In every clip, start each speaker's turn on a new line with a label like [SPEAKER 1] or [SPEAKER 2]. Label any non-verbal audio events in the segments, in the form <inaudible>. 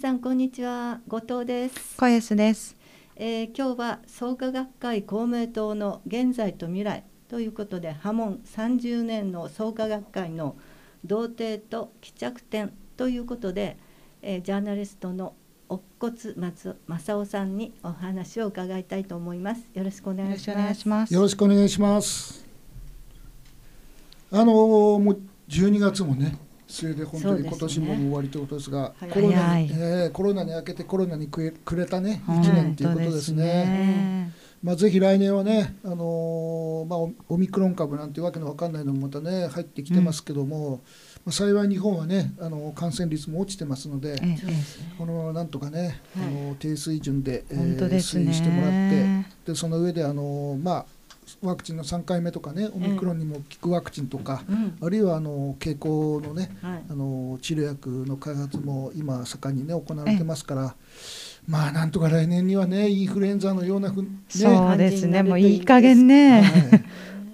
[SPEAKER 1] さんこんにちは後藤です、
[SPEAKER 2] 小安です。
[SPEAKER 1] えー今日は創価学会公明党の現在と未来ということで波紋30年の創価学会の童貞と帰着点ということで、えージャーナリストの乙骨松正夫さんにお話を伺いたいと思いますよろしくお願いします
[SPEAKER 2] よろしくお願いします。
[SPEAKER 3] よろしくお願いします。あのーもう12月もね、末で本当に今年も終わりということですが、
[SPEAKER 1] すね
[SPEAKER 3] コロナに、えーコロナに明けてコロナにくれくれたね
[SPEAKER 2] 本
[SPEAKER 3] 1年ということですね。
[SPEAKER 2] ね。
[SPEAKER 3] まあぜひ来年はね、あのーまあオオミクロン株なんてわけのわかんないのもまたね入ってきてますけども、まあ幸い日本はね、あの感染率も落ちてますので。
[SPEAKER 2] ええ。
[SPEAKER 3] このままなんとかね、
[SPEAKER 1] はい。
[SPEAKER 3] あの低水準で、えー。推移してもらって、でその上であの、まあ、ワクチンの3回目とかね、オミクロンにも効くワクチンとか、
[SPEAKER 1] うん。
[SPEAKER 3] あるいはあの経口のね、
[SPEAKER 1] はい。
[SPEAKER 3] あの治療薬の開発も今、盛んにね、行われてますから、まあ、なんとか来年にはね、インフルエンザのようなふ、ね、
[SPEAKER 2] そうですね。もういい加
[SPEAKER 3] は
[SPEAKER 2] 減ね。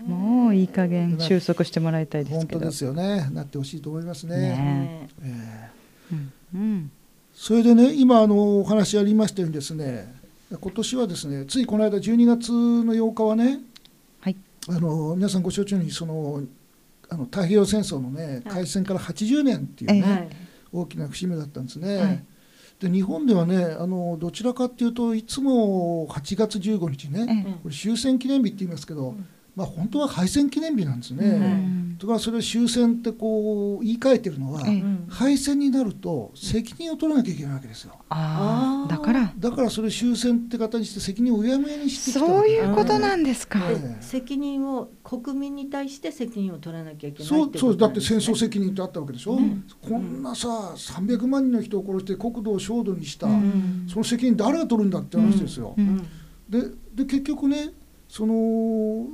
[SPEAKER 3] い。
[SPEAKER 2] もういい加減 <laughs> 収束してもらいたいですけど。
[SPEAKER 3] 本当ですよね、なってほしいと思いますね。
[SPEAKER 2] ね
[SPEAKER 3] え。ー
[SPEAKER 2] うんうん。
[SPEAKER 3] それでね、今あのお話ありましたようにですね、今年はですね、ついこの間12月の8日はね、
[SPEAKER 2] はい
[SPEAKER 3] あの皆さんご承知のようにそのあの太平洋戦争のね
[SPEAKER 1] はい。
[SPEAKER 3] 開戦から80年っていうね、
[SPEAKER 2] え
[SPEAKER 1] はい
[SPEAKER 3] 大きな節目だったんですね。
[SPEAKER 2] はい。
[SPEAKER 3] で日本ではねあのどちらかっていうといつも8月15日ね、
[SPEAKER 2] ええ。
[SPEAKER 3] これ終戦記念日って言いますけど、
[SPEAKER 1] うん
[SPEAKER 3] まあ本当は敗戦記念日なんですね。
[SPEAKER 2] うん。
[SPEAKER 3] とかそれを終戦ってこう言い換えてるのは、
[SPEAKER 2] ええ。
[SPEAKER 1] うん
[SPEAKER 3] 敗戦になると責任を取らなきゃいけないわけですよ。
[SPEAKER 2] ああ、だから。
[SPEAKER 3] だからそれ終戦って形して責任をうやむやにして
[SPEAKER 2] そういうことなんですか。
[SPEAKER 1] 責任を国民に対して責任を取らなきゃいけない
[SPEAKER 3] そう
[SPEAKER 1] って
[SPEAKER 3] そうだって戦争責任ってあったわけでしょ、
[SPEAKER 1] うん
[SPEAKER 3] こんなさ300万人の人を殺して国土を焦土にした、
[SPEAKER 1] うん。
[SPEAKER 3] その責任誰が取るんだって話ですよ、
[SPEAKER 2] う
[SPEAKER 1] うんん。
[SPEAKER 3] でで結局ねその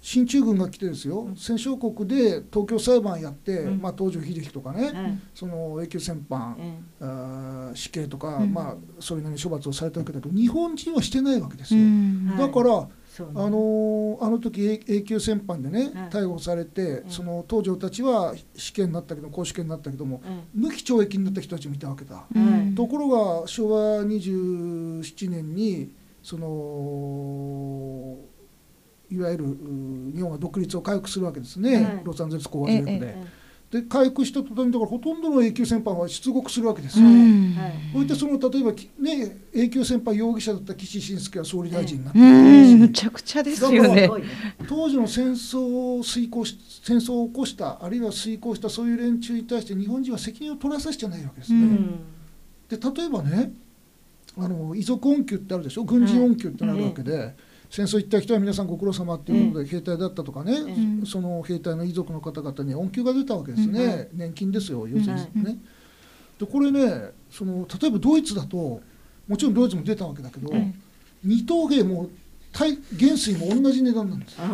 [SPEAKER 3] 進駐軍が来てですよ、
[SPEAKER 1] うん
[SPEAKER 3] 戦勝国で東京裁判やって、
[SPEAKER 1] うん。
[SPEAKER 3] まあ、東条英機とかね、
[SPEAKER 1] はい
[SPEAKER 3] その永久戦犯、
[SPEAKER 1] え
[SPEAKER 3] あー死刑とか、
[SPEAKER 2] うん。
[SPEAKER 3] まあ、それなりに処罰をされたわけだけど日本人はしてないわけです
[SPEAKER 2] う
[SPEAKER 3] よ。
[SPEAKER 2] ん。
[SPEAKER 1] はい。
[SPEAKER 3] だから、
[SPEAKER 1] ね。
[SPEAKER 3] あのーあの時永永久戦犯でね、
[SPEAKER 1] はい
[SPEAKER 3] 逮捕されて、
[SPEAKER 1] うん。
[SPEAKER 3] その東条たちは死刑になったけど公主刑になったけども
[SPEAKER 1] え
[SPEAKER 3] 無期懲役になった人たちもいたわけだ。
[SPEAKER 2] うん。
[SPEAKER 3] ところが昭和27年にそのいわゆるう日本が独立を回復するわけですね、
[SPEAKER 1] はい。
[SPEAKER 3] ロサンゼルス講和条約で。
[SPEAKER 2] え
[SPEAKER 1] え
[SPEAKER 3] で回復した途端にだからほとんどの永久戦犯は出国するわけですよ。
[SPEAKER 2] うん。
[SPEAKER 1] はい。
[SPEAKER 3] そしてその例えばきね永久戦犯容疑者だった岸信介は総理大臣になって
[SPEAKER 2] む
[SPEAKER 3] し
[SPEAKER 2] ちゃくちゃですよね。
[SPEAKER 3] 当時の戦争を遂行し戦争を起こしたあるいは遂行したそういう連中に対して日本人は責任を取らさせてないわけですね。
[SPEAKER 2] うん。
[SPEAKER 3] で例えばねあの遺族恩給ってあるでしょ？軍人恩給ってなるわけで、戦争行った人は皆さんご苦労様っていうことで兵隊だったとかね、
[SPEAKER 1] うん。
[SPEAKER 3] その兵隊の遺族の方々に恩給が出たわけですね、年金ですよ要するにね。でこれねその例えばドイツだともちろんドイツも出たわけだけど、
[SPEAKER 2] うん。
[SPEAKER 3] 二等兵も対元帥も同じ値段なんです。
[SPEAKER 2] あ、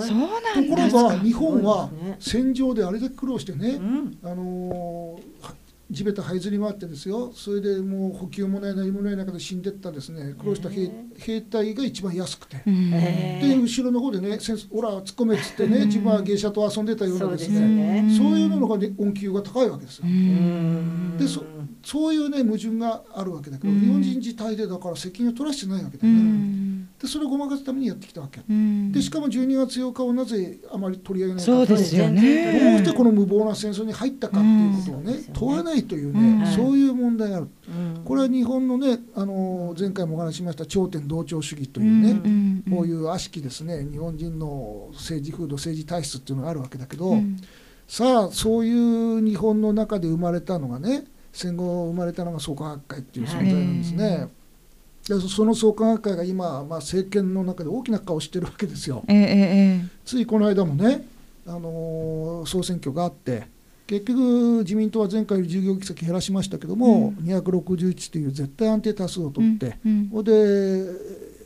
[SPEAKER 2] そうなん
[SPEAKER 3] とこ
[SPEAKER 2] ですか。
[SPEAKER 3] ろが日本は戦場であれだけ苦労してね、
[SPEAKER 1] うん。
[SPEAKER 3] あのーは地べた這いずり回ってですよ。それでもう補給もない何もない中で死んでったですね。苦労した兵兵隊が一番安くて、で後ろの方でね「戦争オラ突っ込め」っつってね、
[SPEAKER 2] うん。
[SPEAKER 3] 自分は芸者と遊んでたようなです
[SPEAKER 1] そうですよ
[SPEAKER 3] ね。
[SPEAKER 1] ね
[SPEAKER 3] そういうのが、ね、恩給が高いわけですよ、
[SPEAKER 1] うん。
[SPEAKER 3] でそそういうね矛盾があるわけだけど、
[SPEAKER 2] うん。
[SPEAKER 3] 日本人自体でだから責任を取らせてないわけだ
[SPEAKER 2] う
[SPEAKER 3] よね、
[SPEAKER 2] ん
[SPEAKER 3] でそれをごまかすためにやってきたわけ。
[SPEAKER 2] うん。
[SPEAKER 3] でしかも12月8日をなぜあまり取り上げないか。
[SPEAKER 2] そうですよね。
[SPEAKER 3] どうしてこの無謀な戦争に入ったかっていうことをね、
[SPEAKER 1] うん。
[SPEAKER 3] 問わないというね、
[SPEAKER 2] うん。
[SPEAKER 3] そういう問題がある、
[SPEAKER 1] うん。
[SPEAKER 3] これは日本のね、あの前回もお話ししました頂点同調主義というね、
[SPEAKER 2] ん
[SPEAKER 3] こういう悪しきですね、日本人の政治風土、政治体質っていうのがあるわけだけど、
[SPEAKER 2] うん。
[SPEAKER 3] さあ、そういう日本の中で生まれたのがね、戦後生まれたのが創価学会っていう存在なんですね。でその創価学会が今、まあ、政権の中で大きな顔をしてるわけですよ。
[SPEAKER 2] えええ
[SPEAKER 3] ついこの間もね、あのー総選挙があって結局自民党は前回より10議席減らしましたけども、
[SPEAKER 2] うん。
[SPEAKER 3] 261という絶対安定多数を
[SPEAKER 2] え
[SPEAKER 3] 取って、
[SPEAKER 2] うん
[SPEAKER 3] それで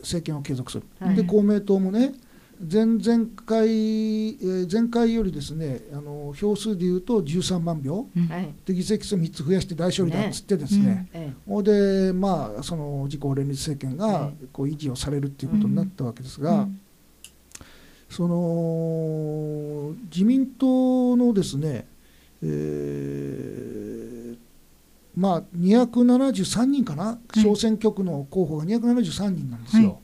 [SPEAKER 3] 政権を継続する、
[SPEAKER 1] はい。
[SPEAKER 3] で公明党もね前々回、えー前回よりですねあの票数でいうと13万票。
[SPEAKER 2] うん。
[SPEAKER 1] はい。
[SPEAKER 3] で議席数3つ増やして大勝利だっつってですね。
[SPEAKER 1] え
[SPEAKER 3] ほ、でまあその自公連立政権が
[SPEAKER 1] はい
[SPEAKER 3] こう維持をされるっていうことになったわけですが、
[SPEAKER 2] うん。
[SPEAKER 3] その自民党のですね、えーまあ、273人かな、
[SPEAKER 2] い。
[SPEAKER 3] 小選挙区の候補が273人なんですよ。
[SPEAKER 2] はい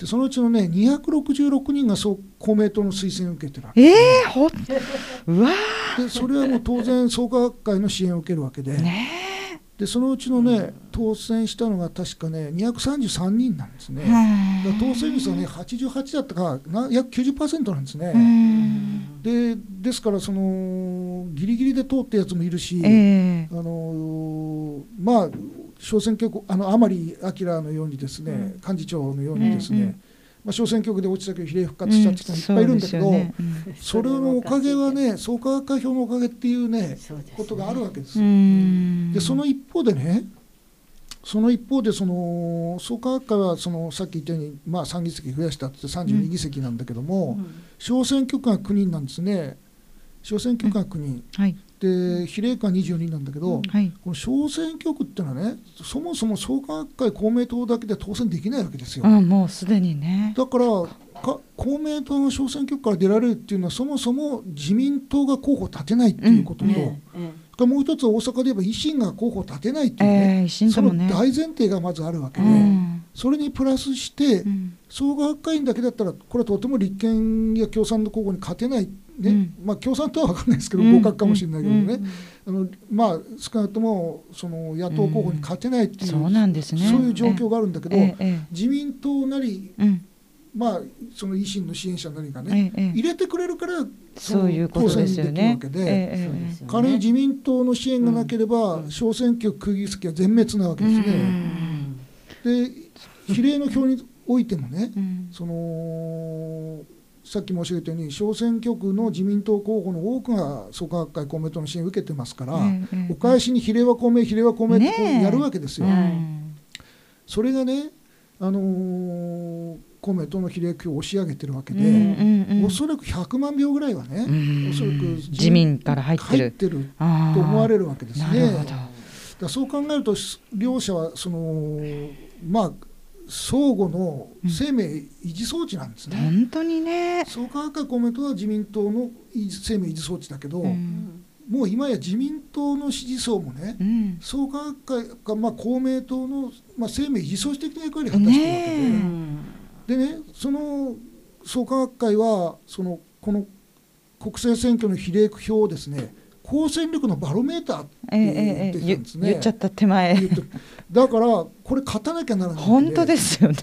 [SPEAKER 3] でそのうちのね266人がそう公明党の推薦を受けてるわけ。
[SPEAKER 2] ええほうわ
[SPEAKER 3] でそれはもう当然創価学会の支援を受けるわけで,、
[SPEAKER 2] ーね
[SPEAKER 3] でそのうちのね当選したのが確かね233人なんですね。
[SPEAKER 2] え
[SPEAKER 3] だ当選率はね88だったかな約90%なんですね。
[SPEAKER 2] うん。
[SPEAKER 3] でですからそのギリギリで通ったやつもいるし、
[SPEAKER 2] ええ。
[SPEAKER 3] あのまあ小選挙区あの甘利明のようにですね、幹事長のようにですね、
[SPEAKER 2] うんうん
[SPEAKER 3] まあ、小選挙区で落ちたけど比例復活したって人もいっぱいいるんだけど、
[SPEAKER 2] そうですよね。うん。
[SPEAKER 3] それのおかげはね創価学会票のおかげっていうね
[SPEAKER 1] ね。
[SPEAKER 3] ことがあるわけです。でその一方でねその一方でその創価学会はそのさっき言ったように、まあ、3議席増やしたって32議席なんだけども、小選挙区が9人なんですね。小選挙区が9人、
[SPEAKER 2] はい
[SPEAKER 3] で比例区が22なんだけど、
[SPEAKER 2] はい。
[SPEAKER 3] この小選挙区ってのはねそもそも創価学会公明党だけで当選できないわけですよ。
[SPEAKER 2] うんもうすでにね。
[SPEAKER 3] だからか公明党の小選挙区から出られるっていうのはそもそも自民党が候補を立てないっていうことと、
[SPEAKER 1] ええ
[SPEAKER 3] がもう一つは大阪で言えば維新が候補を立てないっていう
[SPEAKER 2] え
[SPEAKER 3] ね、
[SPEAKER 2] え維新
[SPEAKER 3] その大前提がまずあるわけ
[SPEAKER 2] う
[SPEAKER 3] で、
[SPEAKER 2] ん。
[SPEAKER 3] それにプラスして
[SPEAKER 2] うん。
[SPEAKER 3] 創価学会員だけだったらこれはとても立憲や共産の候補に勝てない、ね
[SPEAKER 2] うん。
[SPEAKER 3] まあ、共産党は分かんないですけど
[SPEAKER 2] うん。
[SPEAKER 3] 合格かもしれないけどね、
[SPEAKER 2] うん
[SPEAKER 3] あのまあ、少なくともその野党候補に勝てないっていう,、
[SPEAKER 2] そうなんですね。
[SPEAKER 3] そういう状況があるんだけど、
[SPEAKER 2] えええ
[SPEAKER 3] 自民党なり、
[SPEAKER 2] えうん。
[SPEAKER 3] まあ、その維新の支援者なりがね、入れてくれるからそ
[SPEAKER 2] ういうことですよ
[SPEAKER 3] 当選
[SPEAKER 2] ね
[SPEAKER 3] できるわけで。
[SPEAKER 2] ええ
[SPEAKER 1] そうですよね。
[SPEAKER 3] 仮に自民党の支援がなければ、
[SPEAKER 1] うん。
[SPEAKER 3] 小選挙区議席は全滅なわけですね。で比例の票においてもね、
[SPEAKER 2] うん。
[SPEAKER 3] そのさっき申し上げたように小選挙区の自民党候補の多くが創価学会公明党の支援を受けてますから、
[SPEAKER 2] ええええ
[SPEAKER 3] お返しに比例は公明比例は公明ってやるわけですよ。
[SPEAKER 2] うん。
[SPEAKER 3] それがね、あのー公明党の比例区を押し上げてるわけで、
[SPEAKER 2] うんうんうん。
[SPEAKER 3] おそらく100万票ぐらいはね、
[SPEAKER 2] うん。
[SPEAKER 3] おそらく
[SPEAKER 2] 自民から入ってる。
[SPEAKER 3] と思われるわけですね。だそう考えると両者はそのまあ相互の生命維持装置なんですね。
[SPEAKER 2] 本当にね。
[SPEAKER 3] 創価学会公明党は自民党の生命維持装置だけど、
[SPEAKER 2] うん。
[SPEAKER 3] もう今や自民党の支持層もね、
[SPEAKER 2] うん。
[SPEAKER 3] 創価学会がまあ公明党のまあ生命維持装置的な役割を果たしてるわけで、
[SPEAKER 2] ね
[SPEAKER 3] でねその創価学会はそのこの国政選挙の比例区票をですね公選力のバロメーターって
[SPEAKER 2] ええ
[SPEAKER 3] 言って
[SPEAKER 2] ええ言
[SPEAKER 3] たんですね。
[SPEAKER 2] 言っちゃった手前。
[SPEAKER 3] だからこれ勝たなきゃならない
[SPEAKER 2] 本当ですよね。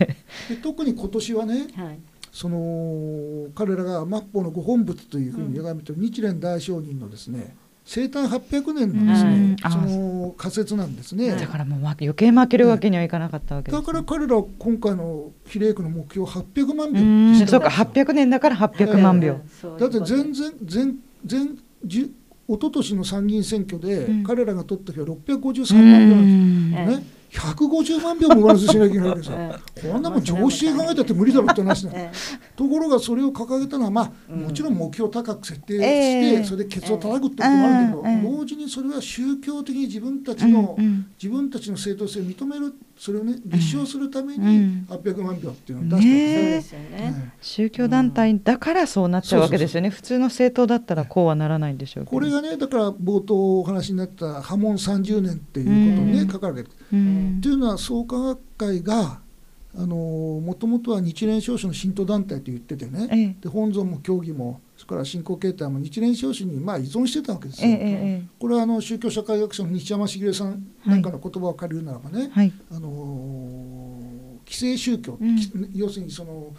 [SPEAKER 3] で特に今年はね
[SPEAKER 1] はい。
[SPEAKER 3] その彼らが末法のご本仏というふうに崇めている日蓮大聖人のですね生誕800年のですね、
[SPEAKER 2] うん。あ
[SPEAKER 3] その仮説なんですね。
[SPEAKER 2] だからもう余計負けるわけにはいかなかったわけですね。
[SPEAKER 3] だから彼らは今回の比例区の目標800万
[SPEAKER 2] う
[SPEAKER 3] 票
[SPEAKER 2] んそうか
[SPEAKER 3] にした。わけですよ
[SPEAKER 2] 800年だから800万票。
[SPEAKER 1] そうい
[SPEAKER 3] だって全然全全じゅ一昨年の参議院選挙で
[SPEAKER 2] うん。
[SPEAKER 3] 彼らが取った票は653万票なんです
[SPEAKER 2] うん。
[SPEAKER 3] よね。150万票も上乗せしなきゃいけないわけですよ。
[SPEAKER 1] え
[SPEAKER 3] こんなもん常識で考えたって無理だろうって話だ。<laughs>
[SPEAKER 1] え
[SPEAKER 3] ところがそれを掲げたのは、まあ、
[SPEAKER 1] うん。
[SPEAKER 3] もちろん目標を高く設定して、
[SPEAKER 2] ええ。
[SPEAKER 3] それでケツを叩くってこともあるけど、
[SPEAKER 2] ええ。
[SPEAKER 3] 同時にそれは宗教的に自分たちの、
[SPEAKER 2] うんうん。
[SPEAKER 3] 自分たちの正当性を認めるそれをね立証するため
[SPEAKER 2] う
[SPEAKER 3] に
[SPEAKER 2] ん
[SPEAKER 3] 800万票っていうのを出したん
[SPEAKER 2] ね。
[SPEAKER 3] です
[SPEAKER 1] よね。
[SPEAKER 2] 宗教団体だからそうなっちゃうわけですよね。普通の政党だったらこうはならないんでしょうけど。
[SPEAKER 3] これがねだから冒頭お話になった波紋30年っていうことにね、
[SPEAKER 2] うん。
[SPEAKER 3] 書かれてる。
[SPEAKER 2] うん。
[SPEAKER 3] というのは創価学会があのもともとは日蓮証書の信徒団体と言っててね、
[SPEAKER 2] ええ。
[SPEAKER 3] で本尊も教義もそれから信仰形態も日蓮証書にまあ依存してたわけですよ。
[SPEAKER 2] ええええ
[SPEAKER 3] これはあの宗教社会学者の西山茂さんなんかの言葉を借りるならばね、
[SPEAKER 2] はい。
[SPEAKER 3] あのー規制宗教、
[SPEAKER 2] うん。
[SPEAKER 3] き要するにその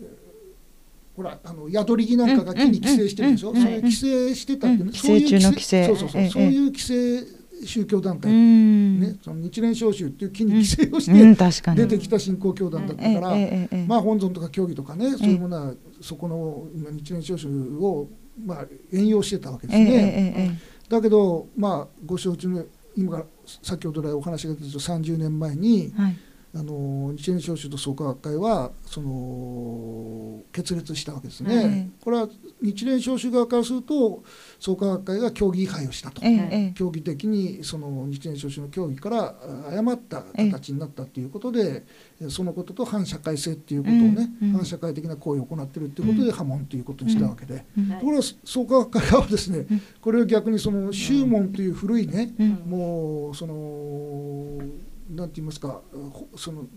[SPEAKER 3] えーほらあの宿り木なんかが木に規制してるでしょ、
[SPEAKER 2] うんうん
[SPEAKER 3] そういう規制してたっていうね、
[SPEAKER 2] うん。
[SPEAKER 3] そういう
[SPEAKER 2] 規制中の規制
[SPEAKER 3] そうそうそう、
[SPEAKER 2] ええ
[SPEAKER 3] そういう規制宗教団
[SPEAKER 2] う
[SPEAKER 3] 体、
[SPEAKER 2] ん。
[SPEAKER 3] ね、その日蓮召集っていう木に規制をし
[SPEAKER 2] うん
[SPEAKER 3] て出てきた信仰教団だった
[SPEAKER 2] ええ
[SPEAKER 3] から、まあ本尊とか教義とかね、そういうものはそこの今日蓮召集をまあ援用してたわけです
[SPEAKER 2] ええ
[SPEAKER 3] ね。だけどまあご承知の今から先ほど来お話が出たと30年前に
[SPEAKER 2] えはい
[SPEAKER 3] あの日蓮召集と創価学会はその決裂したわけですね。
[SPEAKER 2] ええ。
[SPEAKER 3] これは日蓮召集側からすると創価学会が協議違反をしたと。
[SPEAKER 2] えええ
[SPEAKER 3] 競技的にその日蓮召集の協議からあ誤った形になったということで、えそのことと反社会性っていうことをね、
[SPEAKER 2] うんうん。
[SPEAKER 3] 反社会的な行為を行っているということで破門ということにしたわけで、ところが創価学会側はですね、
[SPEAKER 2] うん。
[SPEAKER 3] これを逆にその宗門という古いね、
[SPEAKER 2] うん。
[SPEAKER 3] もうそのなんて言いますかほそのもう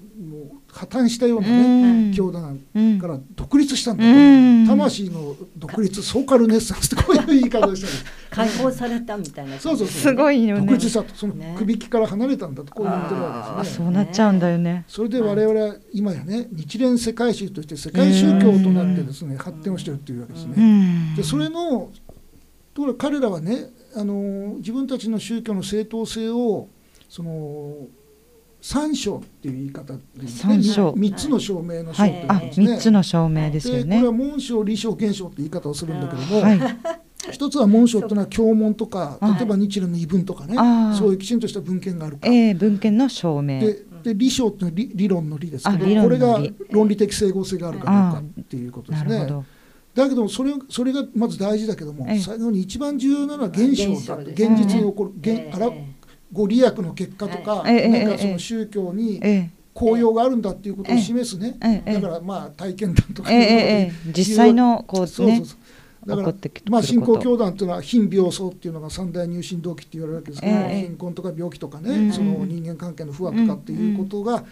[SPEAKER 3] 破綻したようなね、
[SPEAKER 2] うん。
[SPEAKER 3] 教団
[SPEAKER 2] うん
[SPEAKER 3] から独立したんだと、
[SPEAKER 2] う。ん。
[SPEAKER 3] 魂の独立ソーカルネッサンスってこういう言い方をしたんです。
[SPEAKER 1] 解放されたみたいな。
[SPEAKER 3] そうそう
[SPEAKER 2] すごいよ
[SPEAKER 3] 独
[SPEAKER 2] ね
[SPEAKER 3] 立したと。その
[SPEAKER 1] ね。
[SPEAKER 3] 首引きから離れたんだとこう言ってるわ
[SPEAKER 2] あ
[SPEAKER 3] けですね。
[SPEAKER 2] そうなっちゃうんだよね。
[SPEAKER 3] それで我々は今やね日蓮世界宗として世界宗教となってですね発展をしているというわけです
[SPEAKER 2] う
[SPEAKER 3] ね。
[SPEAKER 2] ん。
[SPEAKER 3] でそれのところが彼らはねあの自分たちの宗教の正当性をその三章っていう言い方
[SPEAKER 2] 三章。
[SPEAKER 3] 三つの証明の章って
[SPEAKER 2] はいあ
[SPEAKER 3] 言うんですね。
[SPEAKER 2] 三つの証明ですよね。
[SPEAKER 3] でこれは紋章理章現象って言い方をするんだけども、
[SPEAKER 2] はい。
[SPEAKER 3] 一つは紋章というのは経文とか
[SPEAKER 2] はい。
[SPEAKER 3] 例えば日蓮の遺文とかね、そういうきちんとした文献があるか、
[SPEAKER 2] ええ文献の証明。
[SPEAKER 3] でで理章っていうのは理理論の理ですけどこれが論理的整合性があるかどうかっていうことですね。だけどそれそれがまず大事だけども、
[SPEAKER 2] ええ。
[SPEAKER 3] 最後に一番重要なのは現象だと。
[SPEAKER 1] 現
[SPEAKER 3] 実に起こる、現あらご利益の結果とか、
[SPEAKER 2] ええ
[SPEAKER 3] 何か
[SPEAKER 2] ええ。
[SPEAKER 3] その宗教に
[SPEAKER 2] ええ。
[SPEAKER 3] 効用があるんだっていうことを示すね、
[SPEAKER 2] ええええ。
[SPEAKER 3] だからまあ体験談とか。
[SPEAKER 2] 実際のこうね
[SPEAKER 3] そうそうそう。だからまあ、信仰教団っていうのは貧病相っていうのが三大入信動機って言われるわけですけど、
[SPEAKER 2] ええ
[SPEAKER 3] 貧困とか病気とかね、
[SPEAKER 2] うん。
[SPEAKER 3] その人間関係の不和とかっていうことが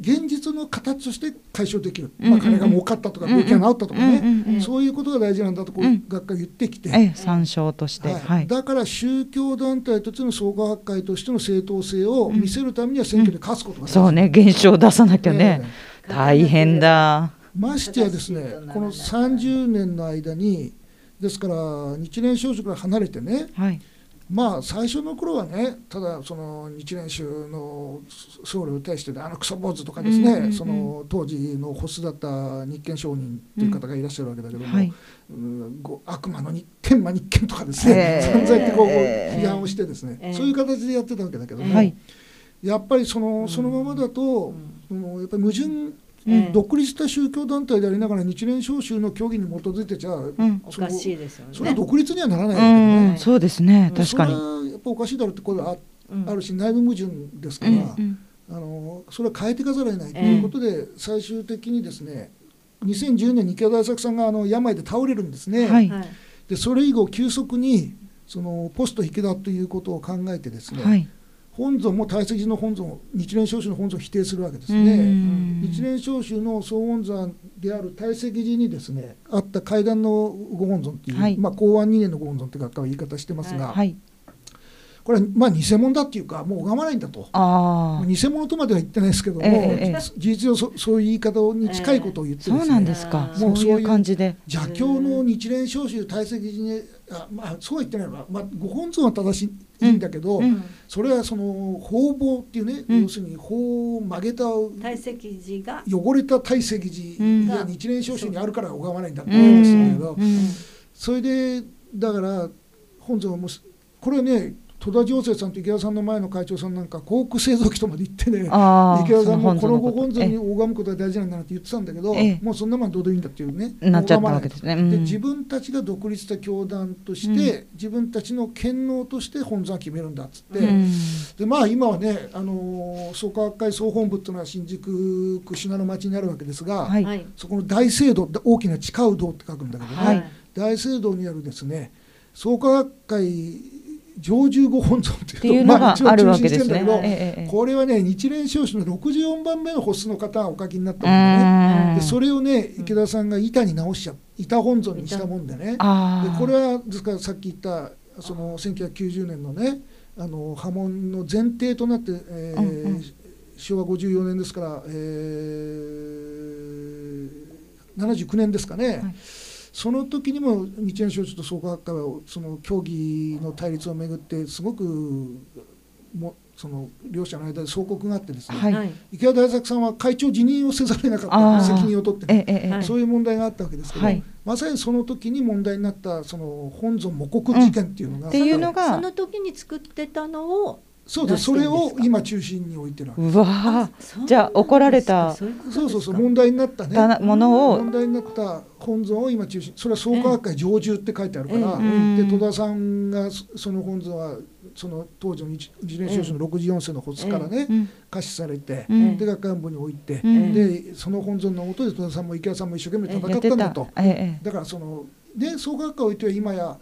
[SPEAKER 3] 現実の形として解消できる、
[SPEAKER 2] うん
[SPEAKER 3] まあ、金が儲かったとか病気が治ったとかね、
[SPEAKER 2] うんうんうん
[SPEAKER 3] そういうことが大事なんだとこう
[SPEAKER 2] うん。
[SPEAKER 3] 学会言ってきて、
[SPEAKER 2] ええ参照として。
[SPEAKER 3] はい。
[SPEAKER 2] はい。
[SPEAKER 3] だから宗教団体としての創価学会としての正当性を見せるためには選挙で勝つことが大事。
[SPEAKER 2] そうね。現象を出さなきゃね。
[SPEAKER 3] え。
[SPEAKER 2] 大変だ。
[SPEAKER 3] えましてやですねこの30年の間にですから日蓮少女から離れてね
[SPEAKER 2] はい
[SPEAKER 3] まあ最初の頃はねただその日蓮宗の僧侶に対してあのクソ坊主とかですね、
[SPEAKER 2] うんうんうん
[SPEAKER 3] その当時のホスだった日憲商人という方がいらっしゃるわけだけども、
[SPEAKER 2] はい。
[SPEAKER 3] うんご悪魔の日天魔日憲とかですね、
[SPEAKER 2] ええ。
[SPEAKER 3] 散々言ってこう
[SPEAKER 2] ええ。
[SPEAKER 3] 批判をしてですね、
[SPEAKER 1] ええ。
[SPEAKER 3] そういう形でやってたわけだけども、
[SPEAKER 2] はい。
[SPEAKER 3] やっぱりそのそのままだと、
[SPEAKER 1] うん。
[SPEAKER 3] やっぱり矛盾
[SPEAKER 1] ええ
[SPEAKER 3] 独立した宗教団体でありながら日蓮召集の教義に基づいてじゃあ、
[SPEAKER 2] ん。
[SPEAKER 1] おかしいですよね。
[SPEAKER 3] それは独立にはならないわ
[SPEAKER 2] う
[SPEAKER 3] け
[SPEAKER 2] そうですね。確かに。
[SPEAKER 3] それはやっぱおかしいだろうって声があ
[SPEAKER 1] うん
[SPEAKER 3] あるし内部矛盾ですから、
[SPEAKER 2] うん。うん。
[SPEAKER 3] あのそれは変えていかざるを得ないということで、最終的にですね2010年に池田大作さんがあの病で倒れるんですね、
[SPEAKER 2] はい。
[SPEAKER 1] はい。
[SPEAKER 3] でそれ以後急速にそのポスト池田ということを考えてですね、
[SPEAKER 2] はい
[SPEAKER 3] 本尊も大石寺の本尊日蓮召集の本尊を否定するわけです
[SPEAKER 2] う
[SPEAKER 3] ね。
[SPEAKER 2] ん。
[SPEAKER 3] 日蓮召集の総本山である大石寺にですねあった階段のご本尊っていう、
[SPEAKER 2] はい。
[SPEAKER 3] まあ、公安2年のご本尊って学科は言い方してますが、
[SPEAKER 2] はい
[SPEAKER 3] これはまあ偽物だっていうかもう拝まないんだと。
[SPEAKER 2] ああ
[SPEAKER 3] 偽物とまでは言ってないですけども、
[SPEAKER 2] ええええ。
[SPEAKER 3] 事実上そそういう言い方に近いことを言って
[SPEAKER 2] そうなん
[SPEAKER 3] ね
[SPEAKER 2] ですか。
[SPEAKER 1] も
[SPEAKER 2] そういう感じで。
[SPEAKER 3] 邪教の日蓮召集大石寺にあまあそうは言ってないわ、まあ、ご本尊は正しいいいんだけど、
[SPEAKER 2] うん。
[SPEAKER 3] それはその方々っていうね、
[SPEAKER 2] うん。
[SPEAKER 3] 要するに法を曲げた
[SPEAKER 1] 大石寺が
[SPEAKER 3] 汚れた大石
[SPEAKER 2] うん。
[SPEAKER 3] 寺が日蓮召集にあるから拝まないんだって
[SPEAKER 2] う
[SPEAKER 3] 言いましたけど、
[SPEAKER 2] ん。うん。
[SPEAKER 3] それでだから本尊はもうこれね戸田常生さんと池田さんの前の会長さんなんか航空製造機とまで言ってね
[SPEAKER 2] ああ
[SPEAKER 3] 池田さんもこのご
[SPEAKER 2] そ
[SPEAKER 3] 本尊に
[SPEAKER 2] え
[SPEAKER 3] 拝むことが大事なんだなって言ってたんだけど、
[SPEAKER 2] ええ。
[SPEAKER 3] もうそんなもんどうでもいいんだっていうね
[SPEAKER 2] なっちゃったわけですね。うん。
[SPEAKER 3] で自分たちが独立した教団として、自分たちの権能として本尊は決めるんだっつって、
[SPEAKER 2] うん。
[SPEAKER 3] でまあ今はね、あのー創価学会総本部っていうのは新宿区品の町にあるわけですが、
[SPEAKER 2] はい。
[SPEAKER 1] はい。
[SPEAKER 3] そこの大聖堂大きな地下う堂って書くんだけどね、
[SPEAKER 2] はい。
[SPEAKER 3] 大聖堂にあるですね創価学会常住御本尊って
[SPEAKER 2] っていうのがあるわけですね
[SPEAKER 3] 中心してんだけど
[SPEAKER 2] ええええ。
[SPEAKER 3] これはね日蓮召集の64番目の発出の方がお書きになったもんでね。
[SPEAKER 2] うん。
[SPEAKER 3] でそれをね池田さんが板に直しちゃ板本尊にしたもんでね。
[SPEAKER 2] ああ。
[SPEAKER 3] でこれはですからさっき言ったその1990年のねあの波紋の前提となって、えー
[SPEAKER 2] うんうん。
[SPEAKER 3] 昭和54年ですから、えー、79年ですかね、
[SPEAKER 2] はい
[SPEAKER 3] その時にも日蓮召集と創価学会はその協議の対立をめぐってすごくもその両者の間で総告があってですね、
[SPEAKER 2] はい。
[SPEAKER 1] はい。
[SPEAKER 3] 池田大作さんは会長辞任をせざるを得なかった責任を取ってね、
[SPEAKER 2] ええ
[SPEAKER 3] そういう問題があったわけですけど、
[SPEAKER 2] はい。
[SPEAKER 3] まさにその時に問題になったその本尊模刻事件っていうのが、
[SPEAKER 2] っていうの
[SPEAKER 1] そ
[SPEAKER 2] が
[SPEAKER 1] の時に作ってたのを
[SPEAKER 3] そうです。それを今中心に置いてるわけ
[SPEAKER 2] じゃあ怒られた
[SPEAKER 1] そう
[SPEAKER 3] そうそうそう。問題になったね。
[SPEAKER 2] だものを。
[SPEAKER 3] 問題になった本尊を今中心。それは創価学会常住って書いてあるから、
[SPEAKER 1] え
[SPEAKER 2] え
[SPEAKER 3] で戸田さんがそその本尊はその当時の一一年少女の64世の発からね、
[SPEAKER 2] うん
[SPEAKER 3] 可視されて、
[SPEAKER 2] うん。
[SPEAKER 3] で学会本部に置いて、
[SPEAKER 2] うん。
[SPEAKER 3] でその本尊のもとで戸田さんも池田さんも一生懸命戦
[SPEAKER 2] や
[SPEAKER 3] ったん。だと。
[SPEAKER 2] ええ。
[SPEAKER 3] だからそので創価学会を置いては今や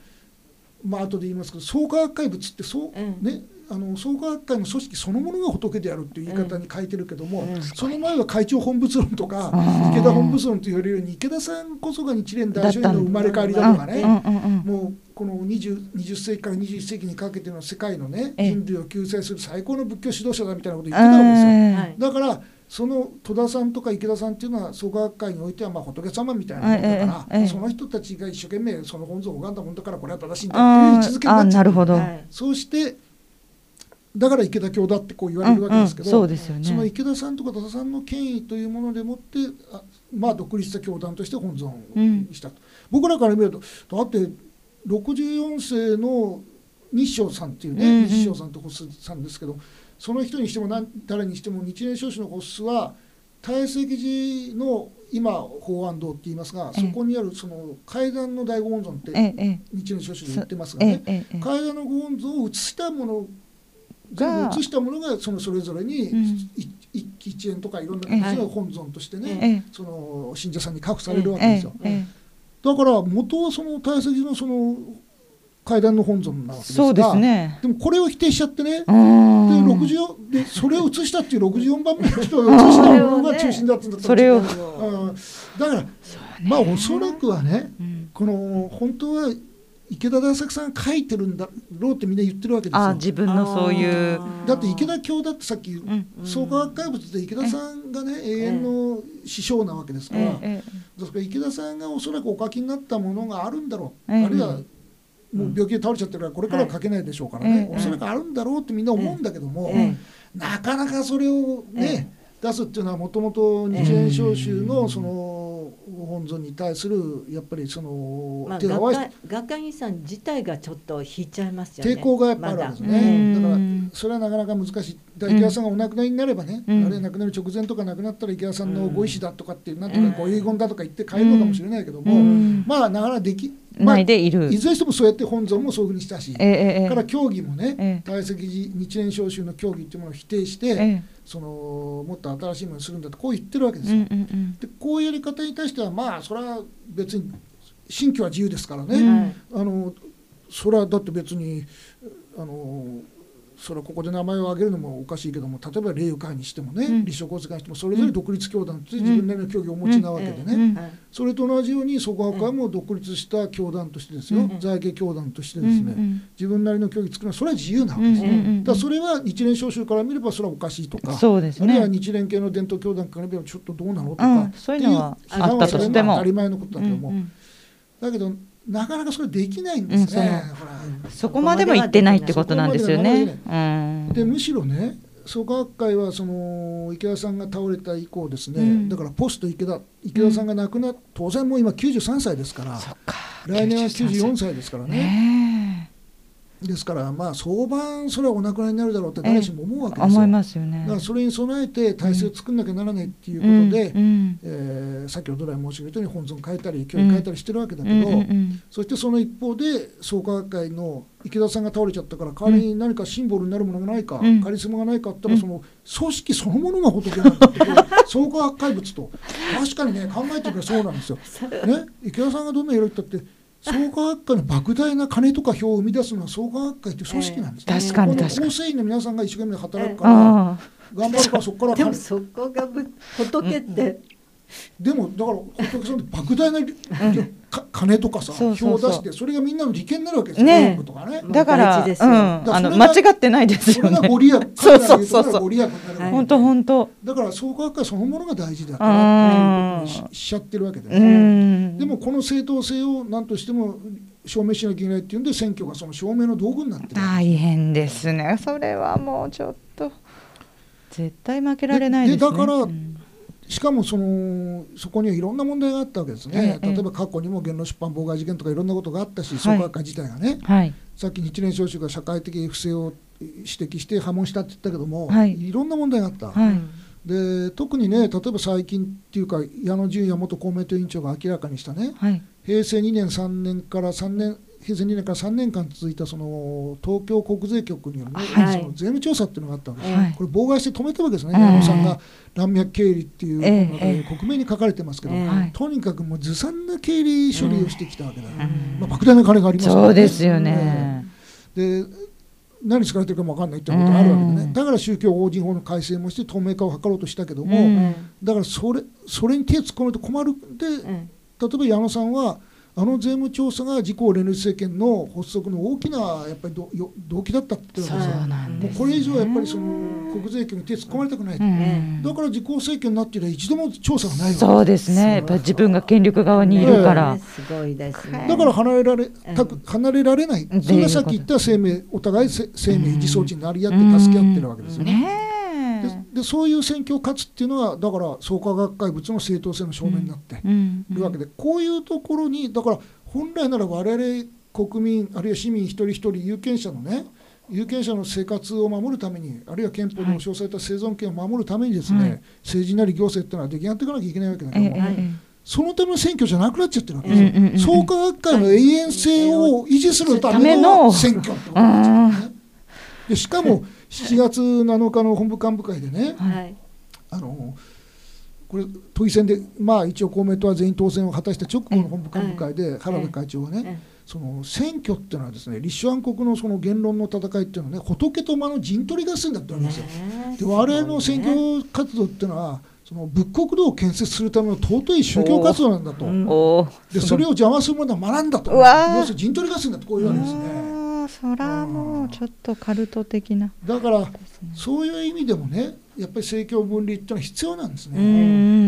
[SPEAKER 3] まあ後で言いますけど創価学会物ってそう、
[SPEAKER 1] うん。
[SPEAKER 3] ねあの創価学会の組織そのものが仏であるっていう言い方に書いてるけども、
[SPEAKER 1] うん。
[SPEAKER 3] その前は会長本仏論とか池田本仏論と言われるように池田さんこそが日蓮大聖の生まれ変わりだとかね、
[SPEAKER 2] うん。うん。うん。
[SPEAKER 3] もうこの 20, 20世紀から21世紀にかけての世界のね
[SPEAKER 2] ええ。
[SPEAKER 3] 人類を救済する最高の仏教指導者だみたいなこと言ってたわけですよ。だからその戸田さんとか池田さんっていうのは創価学会においてはまあ仏様みたいなもんだから、その人たちが一生懸命その本尊を拝んだもんだからこれは正しいんだっていう位置づけに
[SPEAKER 2] あ
[SPEAKER 3] なっちゃう。
[SPEAKER 2] あなるほど、
[SPEAKER 1] はい
[SPEAKER 3] そうしてだから池田教だってこう言われるわけですけど、
[SPEAKER 2] そうですよ
[SPEAKER 3] その
[SPEAKER 2] ね
[SPEAKER 3] 池田さんとか戸田さんの権威というものでもってあまあ独立した教団として本尊にしたと、僕らから見るとだって64世の日照さんっていうね、
[SPEAKER 2] うんうん。
[SPEAKER 3] 日照さんと発さんですけどその人にしても何誰にしても日蓮少子の発出は大石寺の今法安堂って言いますが
[SPEAKER 2] ええ。
[SPEAKER 3] そこにあるその階段の大御本尊って
[SPEAKER 2] ええ
[SPEAKER 3] 日蓮少子で言ってますが
[SPEAKER 2] え
[SPEAKER 3] ね階段のご本尊を写したもの全
[SPEAKER 2] が
[SPEAKER 3] 部写したものがそのそれぞれに一期一円とかいろんな形の本尊としてね、
[SPEAKER 2] え
[SPEAKER 3] その信者さんに確保されるわ
[SPEAKER 2] ええ
[SPEAKER 3] けですよ。
[SPEAKER 2] ええ。
[SPEAKER 3] だから元はその大石寺のその階段の本尊なわけですが
[SPEAKER 2] ね。
[SPEAKER 3] でもこれを否定しちゃってね、
[SPEAKER 2] う
[SPEAKER 3] で
[SPEAKER 2] ん
[SPEAKER 3] 64でそれを写したっていう64番目の人が <laughs> 写したものが中心だったんだったら
[SPEAKER 2] それを。
[SPEAKER 3] うん。だからまあおそらくはね
[SPEAKER 2] うん。
[SPEAKER 3] この本当は池田大作さんが書いてるんだろうってみんな言ってるわけですよ。
[SPEAKER 2] あ自分のそういう。
[SPEAKER 3] だって池田教だってさっき
[SPEAKER 2] うん
[SPEAKER 3] 創価学会物で池田さんがね永遠の師匠なわけですから、
[SPEAKER 2] ええ
[SPEAKER 3] ですから池田さんがおそらくお書きになったものがあるんだろう、
[SPEAKER 2] ええ。
[SPEAKER 3] あるいはもう病気で倒れちゃってるからこれからは書けないでしょうからね、
[SPEAKER 2] ええ
[SPEAKER 3] おそらくあるんだろうってみんな思うんだけども、
[SPEAKER 1] え
[SPEAKER 3] なかなかそれをね、出すっていうのはもともと日蓮召集のその本尊に対するやっぱりその
[SPEAKER 1] まあ、学会員さん自体がちょっと引いちゃいますよね。
[SPEAKER 3] 抵抗がやっぱあるわけです
[SPEAKER 1] ま
[SPEAKER 3] ね、
[SPEAKER 2] うん
[SPEAKER 3] だからそれはなかなか難しい池田さんがお亡くなりになればね、
[SPEAKER 2] うん。
[SPEAKER 3] あるいは亡くなる直前とか亡くなったら池田さんのご意思だとかっていうなんと
[SPEAKER 1] うん。
[SPEAKER 3] かご遺言だとか言って変えるのかもしれないけども、
[SPEAKER 2] うん。
[SPEAKER 3] まあなかなかでき、まあ
[SPEAKER 2] ないでいる。
[SPEAKER 3] いずれにしてもそうやって本尊もそういうふうにしたし、
[SPEAKER 2] ええええ。
[SPEAKER 3] から教義もね、
[SPEAKER 2] え
[SPEAKER 3] 大石寺日蓮召集の教義っていうものを否定して、
[SPEAKER 2] ええ。
[SPEAKER 3] そのもっと新しいものにするんだとこう言ってるわけですよ。
[SPEAKER 2] うんうんうん。
[SPEAKER 3] でこういうやり方に対してはまあそれは別に信教は自由ですからね、
[SPEAKER 2] うん。
[SPEAKER 1] はい
[SPEAKER 3] あのそれはだって別にあのそれはここで名前を挙げるのもおかしいけども例えば霊友会にしてもね、
[SPEAKER 2] うん。
[SPEAKER 3] 立正交通会にしてもそれぞれ独立教団として自分なりの教義をお持ちなわけでね、それと同じように創価学会も独立した教団としてですよ、
[SPEAKER 2] うん。
[SPEAKER 3] 在家教団として
[SPEAKER 2] う
[SPEAKER 3] ですね、自分なりの教義作るのはそれは自由なわ
[SPEAKER 2] うん
[SPEAKER 3] けです。よ、
[SPEAKER 2] うん。うん。
[SPEAKER 3] だそれは日蓮召集から見ればそれはおかしいとか、
[SPEAKER 2] そうです
[SPEAKER 3] あるいは
[SPEAKER 2] ね
[SPEAKER 3] 日蓮系の伝統教団から見ればちょっとどうなのと
[SPEAKER 2] う
[SPEAKER 3] か、
[SPEAKER 2] ん。そういうのはあったとしても。
[SPEAKER 3] 当たり前のことだけども、だけどなかなかそれできないんですね。
[SPEAKER 2] うんそこまでも言ってないってことなんですよね。うん。
[SPEAKER 3] でむしろね創価学会はその池田さんが倒れた以降ですね、
[SPEAKER 2] うん。
[SPEAKER 3] だからポスト池田池田さんが亡くなっ当然もう今93歳ですから。来年は94
[SPEAKER 2] 93
[SPEAKER 3] 歳。ですからね。
[SPEAKER 2] ね
[SPEAKER 3] ですからまあ早晩それはお亡くなりになるだろうって誰しも思うわけ
[SPEAKER 2] え。
[SPEAKER 3] ですよ。
[SPEAKER 2] 思いますよね
[SPEAKER 3] だから。それに備えて体制を作んなきゃならないっていうことで、
[SPEAKER 2] うんうん
[SPEAKER 3] えー先ほど来申し上げたように本尊変えたり教育変えたりしてるわけだけど、
[SPEAKER 2] うんうんうん
[SPEAKER 3] そしてその一方で創価学会の池田さんが倒れちゃったから代わりに何かシンボルになるものがないか、
[SPEAKER 2] うん
[SPEAKER 3] カリスマがないかって言ったら
[SPEAKER 2] うん
[SPEAKER 3] その組織そのものが仏なんだっていう <laughs> 創価学会物と確かにね考えてみればそうなんですよ。ね、池田さんがどんな色言ったって創価学会の莫大な金とか票を生み出すのは創価学会という組織なんです、
[SPEAKER 2] ええ。確かに
[SPEAKER 3] この
[SPEAKER 2] 確かに。
[SPEAKER 3] 構成員の皆さんが一生懸命働くから、
[SPEAKER 2] ああ。
[SPEAKER 3] 頑張るからそこから金。
[SPEAKER 1] でもそこがぶ仏って、
[SPEAKER 3] でもだから仏さんって莫大なか金とかさ票を出してそれがみんなの利権になるわけですよ、
[SPEAKER 2] ね。だから、間違ってないです
[SPEAKER 3] それ
[SPEAKER 2] よね。
[SPEAKER 3] がご利益、
[SPEAKER 2] そうそうそう。
[SPEAKER 3] ご利益
[SPEAKER 2] 本当本当。
[SPEAKER 3] だから創価学会そのものが大事だからっていうことにししちゃってるわけで、
[SPEAKER 2] う
[SPEAKER 3] ね。
[SPEAKER 2] ん。
[SPEAKER 3] でもこの正当性を何としても証明しなきゃいけないっていうんで選挙がその証明の道具になってる
[SPEAKER 2] 大変ですね。それはもうちょっと絶対負けられないですね。
[SPEAKER 3] だから
[SPEAKER 2] うん
[SPEAKER 3] しかもそのそこにはいろんな問題があったわけですね、
[SPEAKER 2] ええ
[SPEAKER 3] 例えば過去にも言論出版妨害事件とかいろんなことがあったし、
[SPEAKER 2] い。
[SPEAKER 3] 創価学会自体がね、
[SPEAKER 2] はい。
[SPEAKER 3] さっき日蓮召集が社会的不正を指摘して破門したって言ったけども、
[SPEAKER 2] はい。
[SPEAKER 3] い、ろんな問題があった、
[SPEAKER 2] はい。
[SPEAKER 3] で特にね例えば最近っていうか矢野純也元公明党委員長が明らかにしたね
[SPEAKER 2] はい。
[SPEAKER 3] 平成2年3年から3年平成2年から3年間続いたその東京国税局による、ね
[SPEAKER 1] はい。
[SPEAKER 3] その税務調査っていうのがあったわけです、
[SPEAKER 2] はい。
[SPEAKER 3] これ妨害して止めたわけですね、
[SPEAKER 2] ええ
[SPEAKER 3] 矢野さんが乱脈経理っていう
[SPEAKER 2] ええ
[SPEAKER 3] ので、
[SPEAKER 2] え
[SPEAKER 3] 克明に書かれてますけど、
[SPEAKER 1] ええ
[SPEAKER 2] はい。
[SPEAKER 3] とにかくもうずさんな経理処理をしてきたわけだ、
[SPEAKER 2] ん。
[SPEAKER 3] まあ、莫大な金がありますから
[SPEAKER 2] そうですよね。
[SPEAKER 3] で何使われてるかも分かんないってことがあるわけでね、
[SPEAKER 2] うん。
[SPEAKER 3] だから宗教法人法の改正もして透明化を図ろうとしたけども、
[SPEAKER 2] うん。
[SPEAKER 3] だからそれそれに手突っ込めると困る。で、
[SPEAKER 1] うん。
[SPEAKER 3] 例えば矢野さんはあの税務調査が自公連立政権の発足の大きなやっぱりどよ動機だったってわけですよ。
[SPEAKER 2] なんです
[SPEAKER 3] もうこれ以上やっぱりその国税局に手突っ込まれたくない、
[SPEAKER 2] うん。
[SPEAKER 3] だから自公政権になっていれば一度も調査がないわけ
[SPEAKER 2] そうですね。やっぱり自分が権力側にいるから。
[SPEAKER 1] ねすごいですね。
[SPEAKER 3] だから離れられたく
[SPEAKER 1] うん
[SPEAKER 3] 離れられない、
[SPEAKER 2] ん
[SPEAKER 3] それがさっき言った生命お互いせ生命維持装置になり合って助け合ってるわけですよね。
[SPEAKER 2] ね
[SPEAKER 3] ででそういう選挙を勝つっていうのはだから創価学会物の正当性の証明になってるわけで、こういうところにだから本来なら我々国民あるいは市民一人一人有権者のね有権者の生活を守るためにあるいは憲法に保障された生存権を守るためにですね、
[SPEAKER 2] はい
[SPEAKER 3] 政治なり行政っていうのは出来上がっていかなきゃいけないわけだけ
[SPEAKER 2] え
[SPEAKER 3] ども、
[SPEAKER 2] ええ
[SPEAKER 3] そのための選挙じゃなくなっちゃってるわけ
[SPEAKER 2] え
[SPEAKER 3] ですよ。
[SPEAKER 2] うんうんうん
[SPEAKER 3] 創価学会の永遠性を維持するため
[SPEAKER 2] の
[SPEAKER 3] の選挙ってことですね。でしかも <laughs> 7月7日の本部幹部会でね
[SPEAKER 1] はい。
[SPEAKER 3] あのこれ都議選で、まあ、一応公明党は全員当選を果たした直後の本部幹部会で原田会長がね、
[SPEAKER 1] え
[SPEAKER 3] その選挙っていうのはですね立証暗黒のその言論の戦いっていうのはね仏と間の陣取り合戦だって言われるんですよ。
[SPEAKER 1] ね
[SPEAKER 3] で我々の選挙活動っていうのはその仏国土を建設するための尊い宗教活動なんだと。でそれを邪魔するものは学んだと要するに陣取り合戦だとこう言われるんですね。
[SPEAKER 2] あそらもうちょっとカルト的な。
[SPEAKER 3] だからそういう意味でもねやっぱり政教分離っていうのは必要なんですね。
[SPEAKER 2] う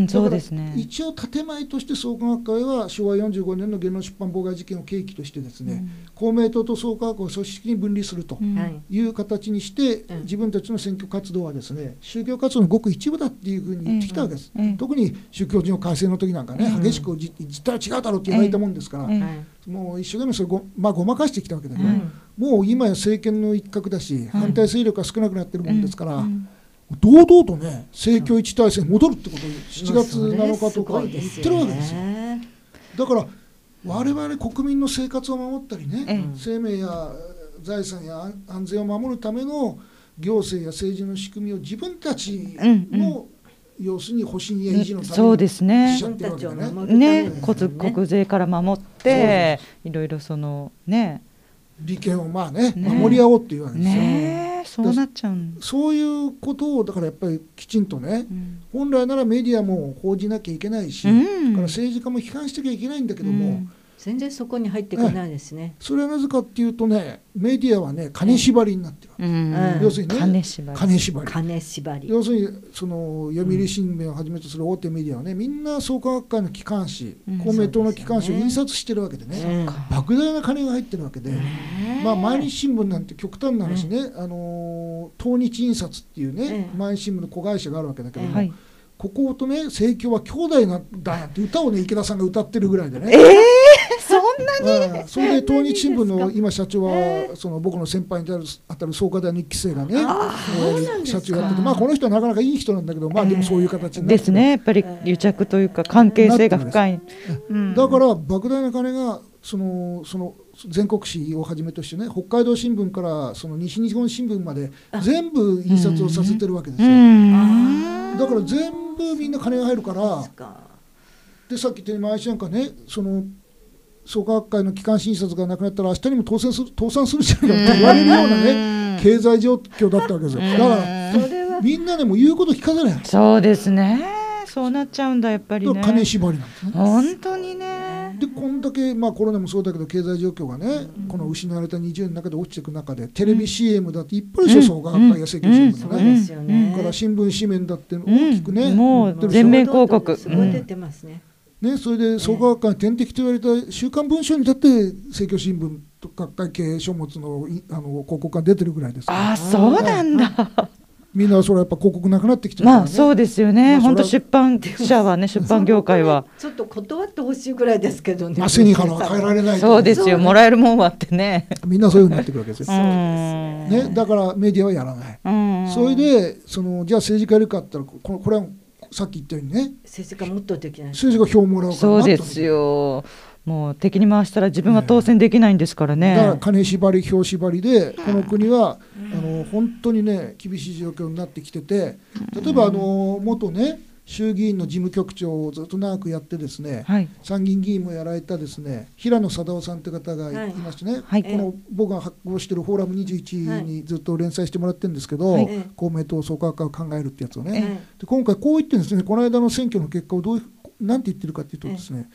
[SPEAKER 2] んそうですね。
[SPEAKER 3] 一応建前として創価学会は昭和45年の言論出版妨害事件を契機としてですね、公明党と創価学会を組織に分離すると
[SPEAKER 2] うん。
[SPEAKER 1] はい。
[SPEAKER 3] いう形にして、
[SPEAKER 1] うん。
[SPEAKER 3] 自分たちの選挙活動はですね宗教活動のごく一部だっていうふうに言ってきたわけです、
[SPEAKER 2] ええ
[SPEAKER 3] 特に宗教人の改正の時なんかね、
[SPEAKER 1] うん。
[SPEAKER 3] 激しくじ実態は違うだろうって言われたもんですから、もう一生懸命それご,、まあ、ごまかしてきたわけだけど、
[SPEAKER 1] うん
[SPEAKER 3] もう今や政権の一角だし、反対勢力が少なくなってるもんですから、
[SPEAKER 2] うん。
[SPEAKER 3] 堂々とね政教一体制に戻るってことを7月7日とか言ってるわけですよ。
[SPEAKER 1] ね
[SPEAKER 3] だから我々国民の生活を守ったりね、
[SPEAKER 2] ええ。
[SPEAKER 3] 生命や財産や安安全を守るための行政や政治の仕組みを自分たちの、要するに保身や維持のために
[SPEAKER 2] そうですね。
[SPEAKER 3] しちゃってるわけだね。
[SPEAKER 2] 国税から守っていろいろそのね
[SPEAKER 3] 利権をまあね
[SPEAKER 2] ね。
[SPEAKER 3] 守り合おうっていうわけですよ。
[SPEAKER 2] ね。そうなっちゃうん。
[SPEAKER 3] そういうことをだからやっぱりきちんとね
[SPEAKER 2] うん。
[SPEAKER 3] 本来ならメディアも報じなきゃいけないし、
[SPEAKER 2] うん。
[SPEAKER 3] だから政治家も批判してきゃいけないんだけども、
[SPEAKER 2] うん
[SPEAKER 1] 全然そこに入ってこないですね。
[SPEAKER 3] それはなぜかっていうとねメディアはね金縛りになってる
[SPEAKER 2] うん。
[SPEAKER 3] 要するにね
[SPEAKER 2] 金縛り。
[SPEAKER 3] 金縛り。
[SPEAKER 1] 金縛り。
[SPEAKER 3] 要するにその読売新聞をはじめとする大手メディアはねみんな創価学会の機関紙、
[SPEAKER 2] うん。
[SPEAKER 3] 公明党の機関紙を印刷してるわけでね、
[SPEAKER 1] うん。
[SPEAKER 3] 莫大な金が入ってるわけで、まあ、毎日新聞なんて極端な話ね、あのー東日印刷っていうね、
[SPEAKER 1] うん
[SPEAKER 3] 毎日新聞の子会社があるわけだけども、
[SPEAKER 2] はい。
[SPEAKER 3] こことね政教は兄弟なんだなんて歌をね池田さんが歌ってるぐらいでね。
[SPEAKER 2] ええそんな
[SPEAKER 3] うん。それで東日新聞の今社長は、
[SPEAKER 1] え
[SPEAKER 3] その僕の先輩にあたるあたる創価大の一期生がね、
[SPEAKER 1] あ
[SPEAKER 3] えー社長やっててまあこの人はなかなかいい人なんだけどまあでもそういう形になって
[SPEAKER 2] ですね。やっぱり癒着というか関係性が深い、うん。
[SPEAKER 3] だから莫大な金がそのその全国紙をはじめとしてね北海道新聞からその西日本新聞まで全部印刷をさせてるわけです
[SPEAKER 2] う
[SPEAKER 3] よ、
[SPEAKER 2] ん。
[SPEAKER 3] だから全部みんな金が入るから
[SPEAKER 1] で
[SPEAKER 3] さっき言ったように毎日なんかねその創価学会の機関診察がなくなったら明日にも当選する倒産するじゃないかって言われるようなね経済状況だったわけですよ。だからみんなでも言うこと聞かせない
[SPEAKER 2] そうですね。そうなっちゃうんだやっぱりね。
[SPEAKER 3] ら金縛りなんですね。
[SPEAKER 2] 本当にね。
[SPEAKER 3] でこんだけ、まあ、コロナもそうだけど経済状況がね、この失われた20年の中で落ちていく中でテレビ CM だっていっぱいでしょ、創価学会や政教新聞のね、
[SPEAKER 1] そうですよね。
[SPEAKER 3] だから新聞紙面だって大きくね、
[SPEAKER 2] うん。もう全面広告。
[SPEAKER 1] すごい出てますね。
[SPEAKER 3] ね、それで創価学会に天敵と言われた「週刊文春」にだって政教新聞と学会系書物のいあの広告が出てるぐらいですから
[SPEAKER 2] ああそうなんだ
[SPEAKER 3] みんなそれはやっぱ広告なくなってきてるね。
[SPEAKER 2] まあそうですよね。本当出版社はね出版業界は
[SPEAKER 1] ちょっと断ってほしいぐらいですけどね。
[SPEAKER 3] まあ背に腹は変えられない
[SPEAKER 2] そうですよ。もらえるもんはってね。
[SPEAKER 3] みんなそういうふうになってくるわけですよ。
[SPEAKER 1] そうです
[SPEAKER 3] ね、だからメディアはやらない。
[SPEAKER 2] うん
[SPEAKER 3] それでそのじゃあ政治家やるかって言ったらここれはさっき言ったようにね
[SPEAKER 1] 政治家もっとできない。
[SPEAKER 3] 政治が票もらうから
[SPEAKER 2] そうですよ。もう敵に回したら自分は当選できないんですから
[SPEAKER 3] だから
[SPEAKER 2] ね。
[SPEAKER 3] 金縛り票縛りでこの国はあの本当にね厳しい状況になってきてて例えばあの元ね衆議院の事務局長をずっと長くやってですね
[SPEAKER 2] はい。
[SPEAKER 3] 参議院議員もやられたですね平野貞夫さんという方がいましてね、
[SPEAKER 2] はい。
[SPEAKER 3] この僕が発行してる「フォーラム21」にずっと連載してもらってるんですけど、
[SPEAKER 2] はい。
[SPEAKER 3] 公明党創価学会を考えるってやつをね、
[SPEAKER 1] え
[SPEAKER 3] で今回こう言ってるんですねこの間の選挙の結果をどういうなんて言ってるかというとですね、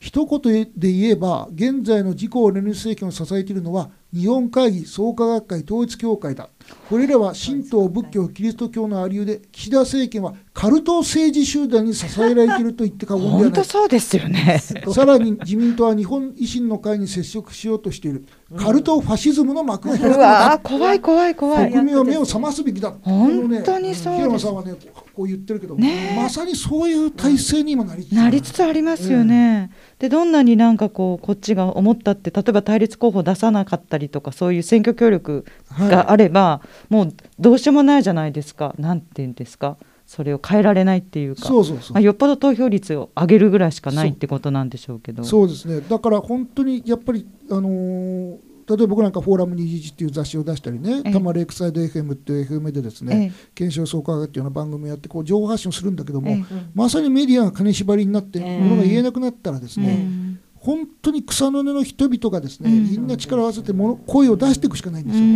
[SPEAKER 3] 一言で言えば現在の自公連立政権を支えているのは日本会議創価学会統一教会だこれらは神道仏教キリスト教のありゆうで岸田政権はカルト政治集団に支えられていると言って過言では
[SPEAKER 2] 本当
[SPEAKER 3] ない
[SPEAKER 2] そうですよね。<laughs>
[SPEAKER 3] さらに自民党は日本維新の会に接触しようとしている。カルトファシズムの幕を開くだ。
[SPEAKER 2] 怖い怖い怖い。
[SPEAKER 3] 国民は目を覚ますべきだ。
[SPEAKER 2] 本当にそうです。
[SPEAKER 3] 平野さんはねこう言ってるけど、まさにそういう体制に今なりつつ
[SPEAKER 2] なりつつありますよね。でどんなになんかこうこっちが思ったって例えば対立候補出さなかったりとかそういう選挙協力があれば、もうどうしようもないじゃないですか。なんて言うんですか。それを変えられないっていうか。あ、よっぽど投票率を上げるぐらいしかないってことなんでしょうけど。
[SPEAKER 3] そうですねだから本当にやっぱりあのー例えば僕なんか「フォーラム21」っていう雑誌を出したりね「
[SPEAKER 2] ええ
[SPEAKER 3] 多摩レイクサイド FM」っていう FM でですね
[SPEAKER 2] え
[SPEAKER 3] 検証総科学っていうような番組をやってこう情報発信をするんだけども、まさにメディアが金縛りになって
[SPEAKER 1] ええ
[SPEAKER 3] ものが言えなくなったらです
[SPEAKER 2] え
[SPEAKER 3] ね、
[SPEAKER 2] うん
[SPEAKER 3] 本当に草の根の人々がですね、
[SPEAKER 2] うん。
[SPEAKER 3] みんな力を合わせてもの声を出していくしかないんですよ。
[SPEAKER 2] う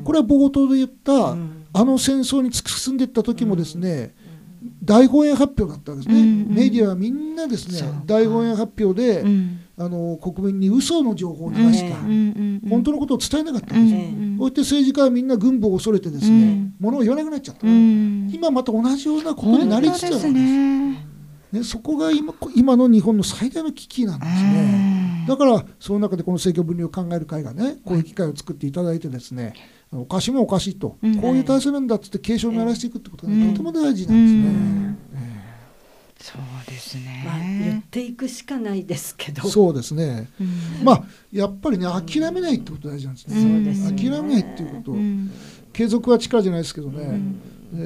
[SPEAKER 2] ん。
[SPEAKER 3] これは冒頭で言った、
[SPEAKER 1] うん。
[SPEAKER 3] あの戦争に突き進んでいった時もですね、大本営発表だったわけですね、
[SPEAKER 2] うん
[SPEAKER 3] メディアはみんなですね大本営発表で、
[SPEAKER 2] うん。
[SPEAKER 3] あの国民に嘘の情報を流した、本当のことを伝えなかったんですよ、
[SPEAKER 2] うん。
[SPEAKER 3] こうやって政治家はみんな軍部を恐れてですね、
[SPEAKER 2] うん。
[SPEAKER 3] ものを言わなくなっちゃった、
[SPEAKER 2] うん。
[SPEAKER 3] 今また同じようなことに
[SPEAKER 2] 本
[SPEAKER 3] なりつつあるわけです
[SPEAKER 2] ね。
[SPEAKER 3] ね、そこが今今の日本の最大の危機なんですね。だからその中でこの政教分離を考える会がねこういう機会を作っていただいてですねおかしいもおかしいと、
[SPEAKER 2] うん
[SPEAKER 3] こういう体制なんだっつって警鐘を鳴らしていくってことが、
[SPEAKER 2] うん
[SPEAKER 3] とても大事
[SPEAKER 2] う
[SPEAKER 3] なんですね。
[SPEAKER 2] んそうです
[SPEAKER 1] まあ、言っ
[SPEAKER 2] ね。
[SPEAKER 1] ていくしかないですけど。
[SPEAKER 3] そうですね。
[SPEAKER 2] うん
[SPEAKER 3] まあやっぱりね諦めないってこと大事なんですね。
[SPEAKER 2] ですよ
[SPEAKER 1] ね
[SPEAKER 3] 諦めないっていうこと、
[SPEAKER 2] うん
[SPEAKER 3] 継続は力じゃないですけどね。
[SPEAKER 1] うん
[SPEAKER 3] え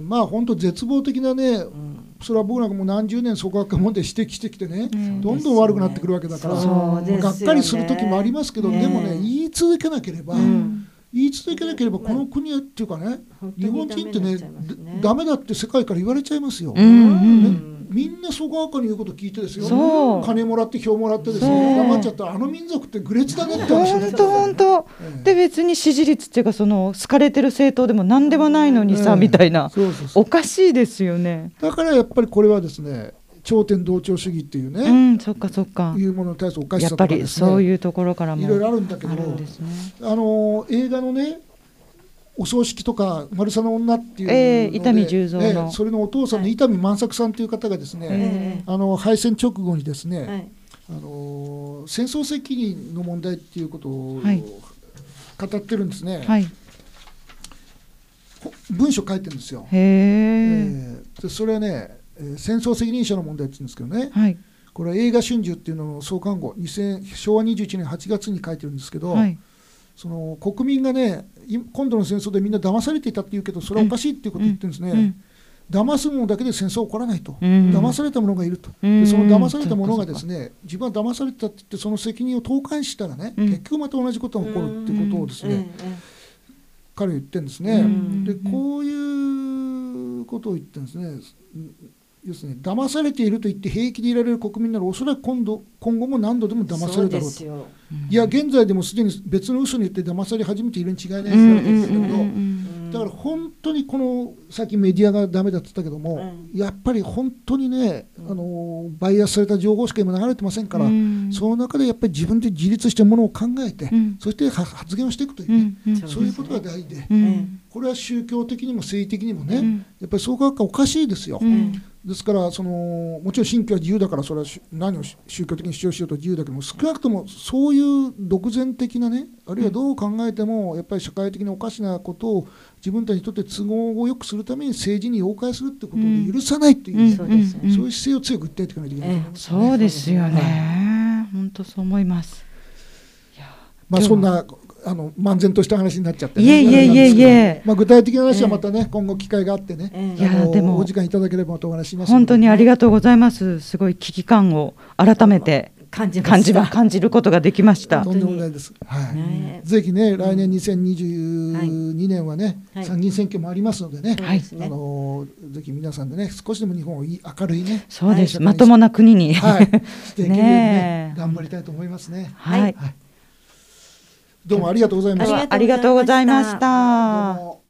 [SPEAKER 3] ーまあ本当絶望的なね
[SPEAKER 1] うん
[SPEAKER 3] それは僕なんかもう何十年創価学会問題指摘してきてね、
[SPEAKER 2] うん。
[SPEAKER 3] どんどん悪くなってくるわけだから、
[SPEAKER 1] ね。
[SPEAKER 3] がっかりする時もありますけど、
[SPEAKER 1] ね。
[SPEAKER 3] でもね言い続けなければ、
[SPEAKER 1] うん。
[SPEAKER 3] 言い続けなければこの国っていうかね、日本人ってねだダメだって世界から言われちゃいますよ。
[SPEAKER 2] うんうん。
[SPEAKER 3] ねみんな創価学会の言うこと聞いてですよ。
[SPEAKER 2] そう。
[SPEAKER 3] 金もらって票もらってです
[SPEAKER 2] そう。
[SPEAKER 3] ね黙っちゃった。らあの民族って愚劣だねって話ね
[SPEAKER 2] 本当本当。
[SPEAKER 3] ええ。
[SPEAKER 2] で別に支持率っていうかその好かれてる政党でも何でもないのにさ、
[SPEAKER 3] ええ。
[SPEAKER 2] みたいな。
[SPEAKER 3] そうそうそう。
[SPEAKER 2] おかしいですよね。
[SPEAKER 3] だからやっぱりこれはですね頂点同調主義っていう
[SPEAKER 2] う
[SPEAKER 3] ね、
[SPEAKER 2] んそっかそっか。
[SPEAKER 3] いうものに対するおかし
[SPEAKER 2] やっぱり
[SPEAKER 3] さとかですね。
[SPEAKER 2] そういうところからも
[SPEAKER 3] いろいろあるんだけど
[SPEAKER 2] あね。
[SPEAKER 3] あの映画のねお葬式とか「マルサの女」っていうので、
[SPEAKER 2] ええ伊丹十三の。
[SPEAKER 3] ええそれのお父さんの伊丹万作さんという方がですね、
[SPEAKER 2] え
[SPEAKER 3] あの敗戦直後にですね、
[SPEAKER 1] はい。
[SPEAKER 3] あの戦争責任の問題っていうことを
[SPEAKER 2] はい。
[SPEAKER 3] 語ってるんですね、
[SPEAKER 2] はい。
[SPEAKER 3] ほ文章書いてるんですよ。
[SPEAKER 2] へ
[SPEAKER 3] え。
[SPEAKER 2] え。
[SPEAKER 3] え。でそれはねえー戦争責任者の問題って言うんですけどね。
[SPEAKER 2] はい。
[SPEAKER 3] これは映画春秋っていうのの創刊号2000昭和21年8月に書いてるんですけど、
[SPEAKER 2] はい。
[SPEAKER 3] その国民がねい今度の戦争でみんな騙されていたって言うけどそれはおかしいっていうことを言ってるんですね、
[SPEAKER 2] うん
[SPEAKER 3] 騙す者だけで戦争は起こらないと、
[SPEAKER 2] うん。
[SPEAKER 3] 騙された者がいると、
[SPEAKER 2] うん。
[SPEAKER 3] でその騙された者がですね自分は騙されたって言ってその責任を投函したらね、
[SPEAKER 2] うん。
[SPEAKER 3] 結局また同じことが起こるっていうことをですね、
[SPEAKER 1] え
[SPEAKER 3] 彼は言ってるんです
[SPEAKER 1] え
[SPEAKER 3] ね、
[SPEAKER 1] うん
[SPEAKER 3] でこういうことを言ってるんですね。うん要するに騙されていると言って平気でいられる国民ならおそらく今度今後も何度でも騙されるだろうと。
[SPEAKER 1] そう
[SPEAKER 3] いや現在でもすでに別の嘘によって騙され始めているに違いないですけど、だから本当にこのさっきメディアがダメだって言ったけども、
[SPEAKER 1] うん。
[SPEAKER 3] やっぱり本当にね、
[SPEAKER 1] うん。
[SPEAKER 3] あのバイアスされた情報しか今流れてませんから、
[SPEAKER 2] うん。
[SPEAKER 3] その中でやっぱり自分で自立してものを考えて、
[SPEAKER 2] うん。
[SPEAKER 3] そしては発言をしていくという
[SPEAKER 2] う
[SPEAKER 3] ね、
[SPEAKER 2] ん。うん。
[SPEAKER 3] そういうことが大事で、
[SPEAKER 2] うん
[SPEAKER 3] これは宗教的にも政治的にもね、
[SPEAKER 2] うん。
[SPEAKER 3] やっぱり創価学会おかしいですよ。
[SPEAKER 2] うん。
[SPEAKER 3] ですからそのもちろん信教は自由だからそれはし何をし宗教的に主張しようと自由だけども少なくともそういう独善的なねあるいはどう考えてもやっぱり社会的におかしなことを自分たちにとって都合を良くするために政治に妖怪するってことを許さないっていう,、
[SPEAKER 2] うん。
[SPEAKER 1] そうです
[SPEAKER 3] そういう姿勢を強く訴えていかないといけない。と思います、
[SPEAKER 2] そうですよ
[SPEAKER 3] はい。
[SPEAKER 2] ね。本当そう思います。
[SPEAKER 3] まあそんなあの漫然とした話になっちゃって、
[SPEAKER 2] いえいえいえいえ。
[SPEAKER 3] まあ、具体的な話はまたね、今後機会があってね、
[SPEAKER 1] ええ
[SPEAKER 2] いやでも
[SPEAKER 3] お時間いただければとお話しします
[SPEAKER 2] 本当にありがとうございます。すごい危機感を改めて
[SPEAKER 1] 感じま
[SPEAKER 2] 感じ感じることができました
[SPEAKER 3] と。んでもないです。はい。
[SPEAKER 1] ね
[SPEAKER 3] ぜひね、来年2022年はね、
[SPEAKER 1] はい
[SPEAKER 3] 参議院選挙もありますのでね、
[SPEAKER 1] そうですね
[SPEAKER 3] あのぜひ皆さんでね、少しでも日本をいい明るいね、
[SPEAKER 2] そうです。
[SPEAKER 3] はい
[SPEAKER 2] まともな国に。
[SPEAKER 3] はい、していけるようにね
[SPEAKER 2] ねえ
[SPEAKER 3] 頑張りたいと思いますね。
[SPEAKER 2] はい。
[SPEAKER 3] どうもありがとうございました。
[SPEAKER 1] ありがとう
[SPEAKER 2] ございました。